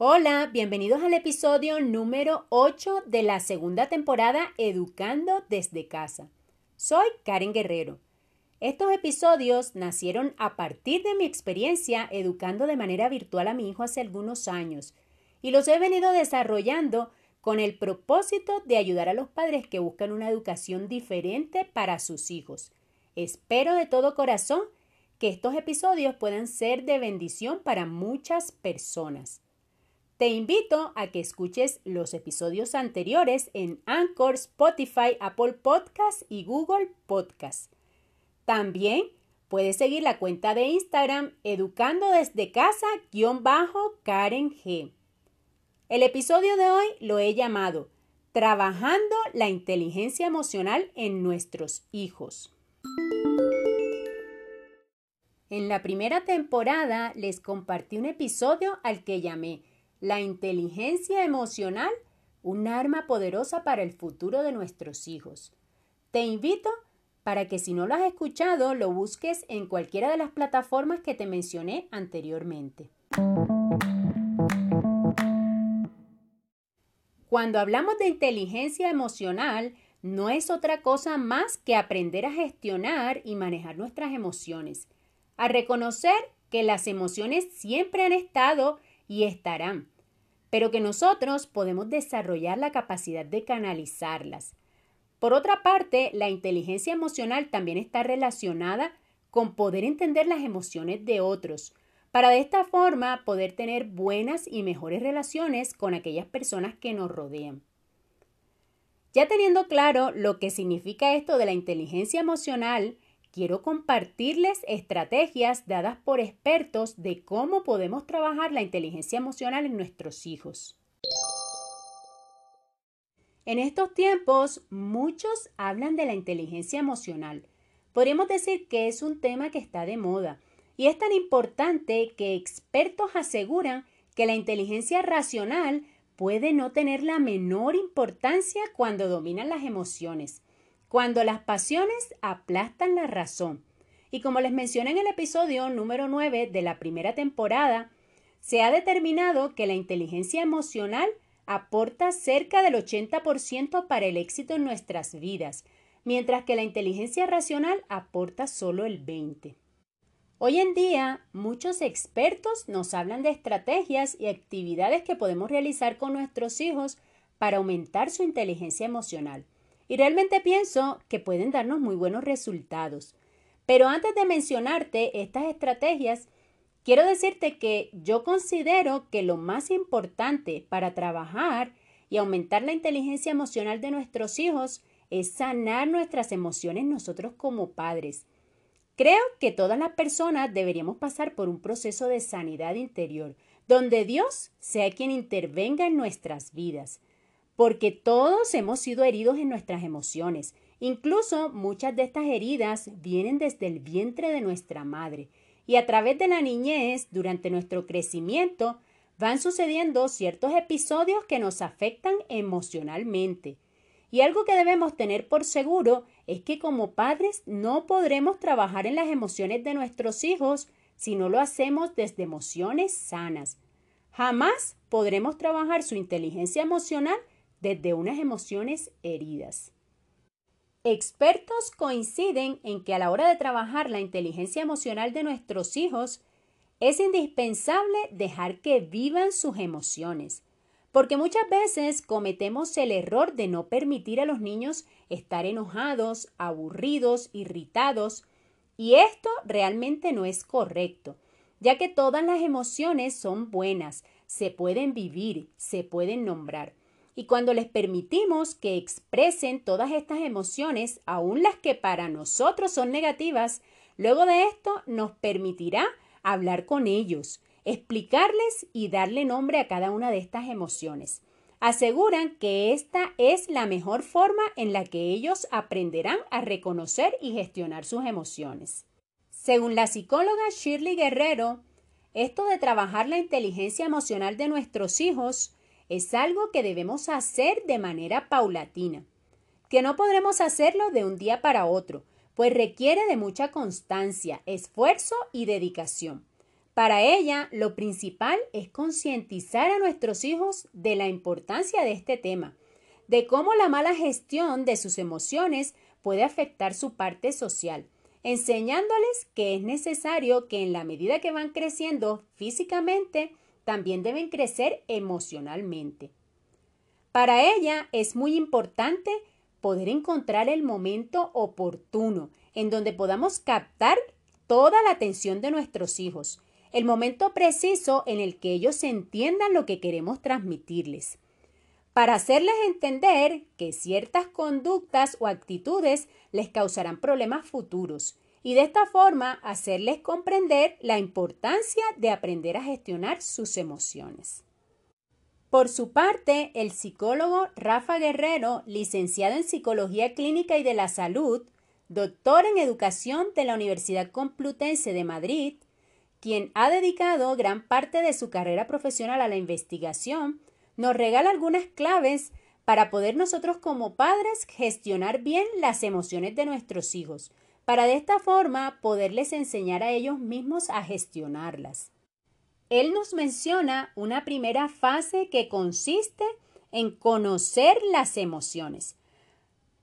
Hola, bienvenidos al episodio número 8 de la segunda temporada Educando desde casa. Soy Karen Guerrero. Estos episodios nacieron a partir de mi experiencia educando de manera virtual a mi hijo hace algunos años y los he venido desarrollando con el propósito de ayudar a los padres que buscan una educación diferente para sus hijos. Espero de todo corazón que estos episodios puedan ser de bendición para muchas personas. Te invito a que escuches los episodios anteriores en Anchor, Spotify, Apple Podcasts y Google Podcasts. También puedes seguir la cuenta de Instagram Educando desde casa-Karen G. El episodio de hoy lo he llamado Trabajando la inteligencia emocional en nuestros hijos. En la primera temporada les compartí un episodio al que llamé la inteligencia emocional, un arma poderosa para el futuro de nuestros hijos. Te invito para que si no lo has escuchado, lo busques en cualquiera de las plataformas que te mencioné anteriormente. Cuando hablamos de inteligencia emocional, no es otra cosa más que aprender a gestionar y manejar nuestras emociones, a reconocer que las emociones siempre han estado y estarán, pero que nosotros podemos desarrollar la capacidad de canalizarlas. Por otra parte, la inteligencia emocional también está relacionada con poder entender las emociones de otros, para de esta forma poder tener buenas y mejores relaciones con aquellas personas que nos rodean. Ya teniendo claro lo que significa esto de la inteligencia emocional, quiero compartirles estrategias dadas por expertos de cómo podemos trabajar la inteligencia emocional en nuestros hijos. En estos tiempos, muchos hablan de la inteligencia emocional. Podríamos decir que es un tema que está de moda y es tan importante que expertos aseguran que la inteligencia racional puede no tener la menor importancia cuando dominan las emociones cuando las pasiones aplastan la razón. Y como les mencioné en el episodio número 9 de la primera temporada, se ha determinado que la inteligencia emocional aporta cerca del 80% para el éxito en nuestras vidas, mientras que la inteligencia racional aporta solo el 20%. Hoy en día, muchos expertos nos hablan de estrategias y actividades que podemos realizar con nuestros hijos para aumentar su inteligencia emocional. Y realmente pienso que pueden darnos muy buenos resultados. Pero antes de mencionarte estas estrategias, quiero decirte que yo considero que lo más importante para trabajar y aumentar la inteligencia emocional de nuestros hijos es sanar nuestras emociones nosotros como padres. Creo que todas las personas deberíamos pasar por un proceso de sanidad interior, donde Dios sea quien intervenga en nuestras vidas porque todos hemos sido heridos en nuestras emociones. Incluso muchas de estas heridas vienen desde el vientre de nuestra madre y a través de la niñez, durante nuestro crecimiento, van sucediendo ciertos episodios que nos afectan emocionalmente. Y algo que debemos tener por seguro es que como padres no podremos trabajar en las emociones de nuestros hijos si no lo hacemos desde emociones sanas. Jamás podremos trabajar su inteligencia emocional desde unas emociones heridas. Expertos coinciden en que a la hora de trabajar la inteligencia emocional de nuestros hijos, es indispensable dejar que vivan sus emociones, porque muchas veces cometemos el error de no permitir a los niños estar enojados, aburridos, irritados, y esto realmente no es correcto, ya que todas las emociones son buenas, se pueden vivir, se pueden nombrar. Y cuando les permitimos que expresen todas estas emociones, aun las que para nosotros son negativas, luego de esto nos permitirá hablar con ellos, explicarles y darle nombre a cada una de estas emociones. Aseguran que esta es la mejor forma en la que ellos aprenderán a reconocer y gestionar sus emociones. Según la psicóloga Shirley Guerrero, esto de trabajar la inteligencia emocional de nuestros hijos es algo que debemos hacer de manera paulatina, que no podremos hacerlo de un día para otro, pues requiere de mucha constancia, esfuerzo y dedicación. Para ella, lo principal es concientizar a nuestros hijos de la importancia de este tema, de cómo la mala gestión de sus emociones puede afectar su parte social, enseñándoles que es necesario que en la medida que van creciendo físicamente, también deben crecer emocionalmente. Para ella es muy importante poder encontrar el momento oportuno en donde podamos captar toda la atención de nuestros hijos, el momento preciso en el que ellos entiendan lo que queremos transmitirles, para hacerles entender que ciertas conductas o actitudes les causarán problemas futuros y de esta forma hacerles comprender la importancia de aprender a gestionar sus emociones. Por su parte, el psicólogo Rafa Guerrero, licenciado en Psicología Clínica y de la Salud, doctor en Educación de la Universidad Complutense de Madrid, quien ha dedicado gran parte de su carrera profesional a la investigación, nos regala algunas claves para poder nosotros como padres gestionar bien las emociones de nuestros hijos, para de esta forma poderles enseñar a ellos mismos a gestionarlas. Él nos menciona una primera fase que consiste en conocer las emociones.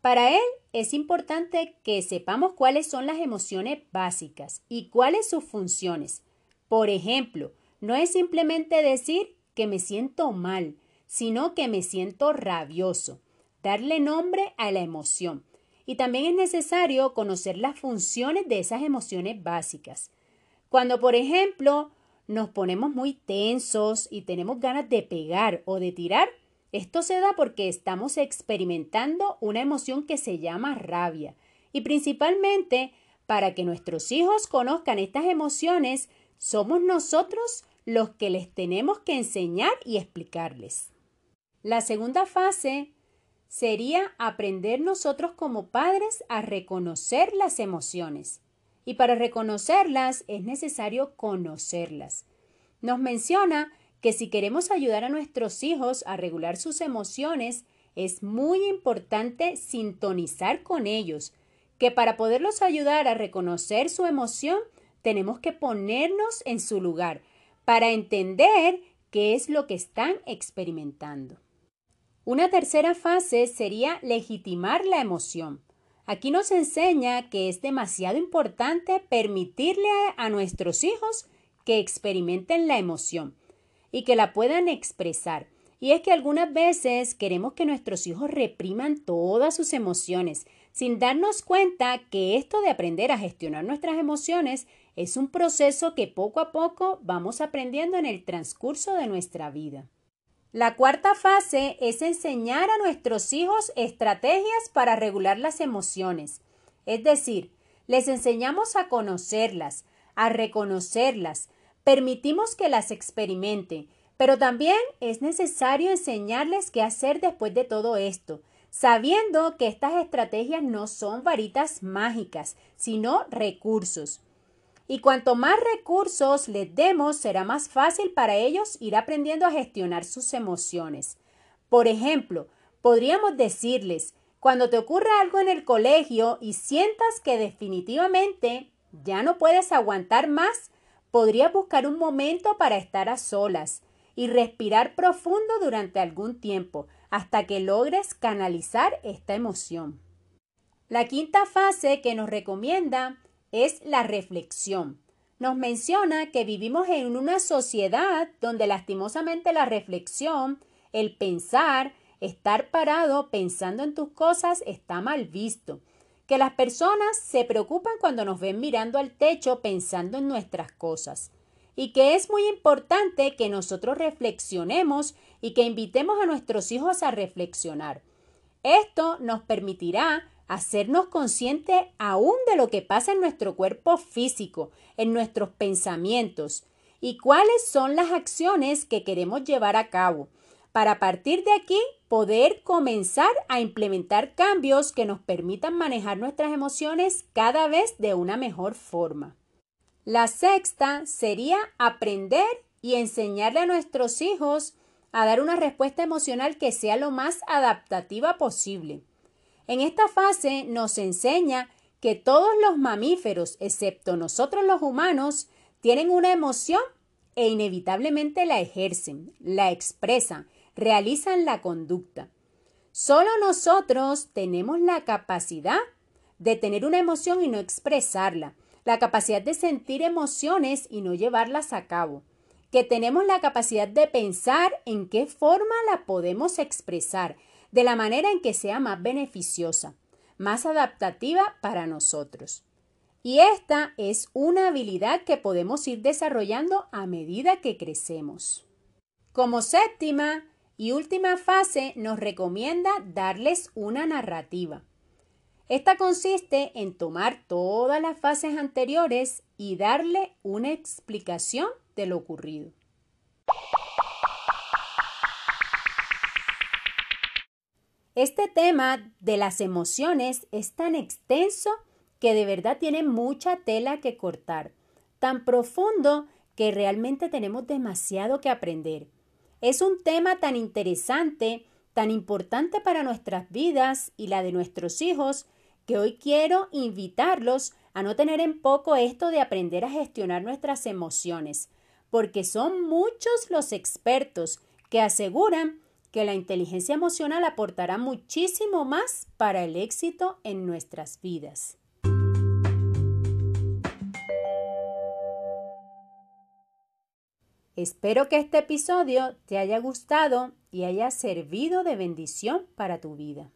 Para él es importante que sepamos cuáles son las emociones básicas y cuáles sus funciones. Por ejemplo, no es simplemente decir que me siento mal, sino que me siento rabioso. Darle nombre a la emoción. Y también es necesario conocer las funciones de esas emociones básicas. Cuando, por ejemplo, nos ponemos muy tensos y tenemos ganas de pegar o de tirar, esto se da porque estamos experimentando una emoción que se llama rabia y principalmente para que nuestros hijos conozcan estas emociones, somos nosotros los que les tenemos que enseñar y explicarles. La segunda fase sería aprender nosotros como padres a reconocer las emociones. Y para reconocerlas es necesario conocerlas. Nos menciona que si queremos ayudar a nuestros hijos a regular sus emociones, es muy importante sintonizar con ellos, que para poderlos ayudar a reconocer su emoción, tenemos que ponernos en su lugar para entender qué es lo que están experimentando. Una tercera fase sería legitimar la emoción. Aquí nos enseña que es demasiado importante permitirle a, nuestros hijos que experimenten la emoción y que la puedan expresar. Y es que algunas veces queremos que nuestros hijos repriman todas sus emociones, sin darnos cuenta que esto de aprender a gestionar nuestras emociones es un proceso que poco a poco vamos aprendiendo en el transcurso de nuestra vida. La cuarta fase es enseñar a nuestros hijos estrategias para regular las emociones. Es decir, les enseñamos a conocerlas, a reconocerlas, permitimos que las experimenten, pero también es necesario enseñarles qué hacer después de todo esto, sabiendo que estas estrategias no son varitas mágicas, sino recursos. Y cuanto más recursos les demos, será más fácil para ellos ir aprendiendo a gestionar sus emociones. Por ejemplo, podríamos decirles, cuando te ocurra algo en el colegio y sientas que definitivamente ya no puedes aguantar más, podrías buscar un momento para estar a solas y respirar profundo durante algún tiempo hasta que logres canalizar esta emoción. La quinta fase que nos recomienda es la reflexión. Nos menciona que vivimos en una sociedad donde lastimosamente la reflexión, el pensar, estar parado pensando en tus cosas está mal visto. Que las personas se preocupan cuando nos ven mirando al techo pensando en nuestras cosas. Y que es muy importante que nosotros reflexionemos y que invitemos a nuestros hijos a reflexionar. Esto nos permitirá hacernos conscientes aún de lo que pasa en nuestro cuerpo físico, en nuestros pensamientos y cuáles son las acciones que queremos llevar a cabo, para partir de aquí poder comenzar a implementar cambios que nos permitan manejar nuestras emociones cada vez de una mejor forma. La sexta sería aprender y enseñarle a nuestros hijos a dar una respuesta emocional que sea lo más adaptativa posible. En esta fase nos enseña que todos los mamíferos, excepto nosotros los humanos, Tienen una emoción e inevitablemente la ejercen, la expresan, realizan la conducta. Solo nosotros tenemos la capacidad de tener una emoción y no expresarla, la capacidad de sentir emociones y no llevarlas a cabo, que tenemos la capacidad de pensar en qué forma la podemos expresar, de la manera en que sea más beneficiosa, más adaptativa para nosotros. Y esta es una habilidad que podemos ir desarrollando a medida que crecemos. Como séptima y última fase nos recomienda darles una narrativa. Esta consiste en tomar todas las fases anteriores y darle una explicación de lo ocurrido. Este tema de las emociones es tan extenso que de verdad tiene mucha tela que cortar, tan profundo que realmente tenemos demasiado que aprender. Es un tema tan interesante, tan importante para nuestras vidas y la de nuestros hijos, que hoy quiero invitarlos a no tener en poco esto de aprender a gestionar nuestras emociones, porque son muchos los expertos que aseguran que la inteligencia emocional aportará muchísimo más para el éxito en nuestras vidas. Espero que este episodio te haya gustado y haya servido de bendición para tu vida.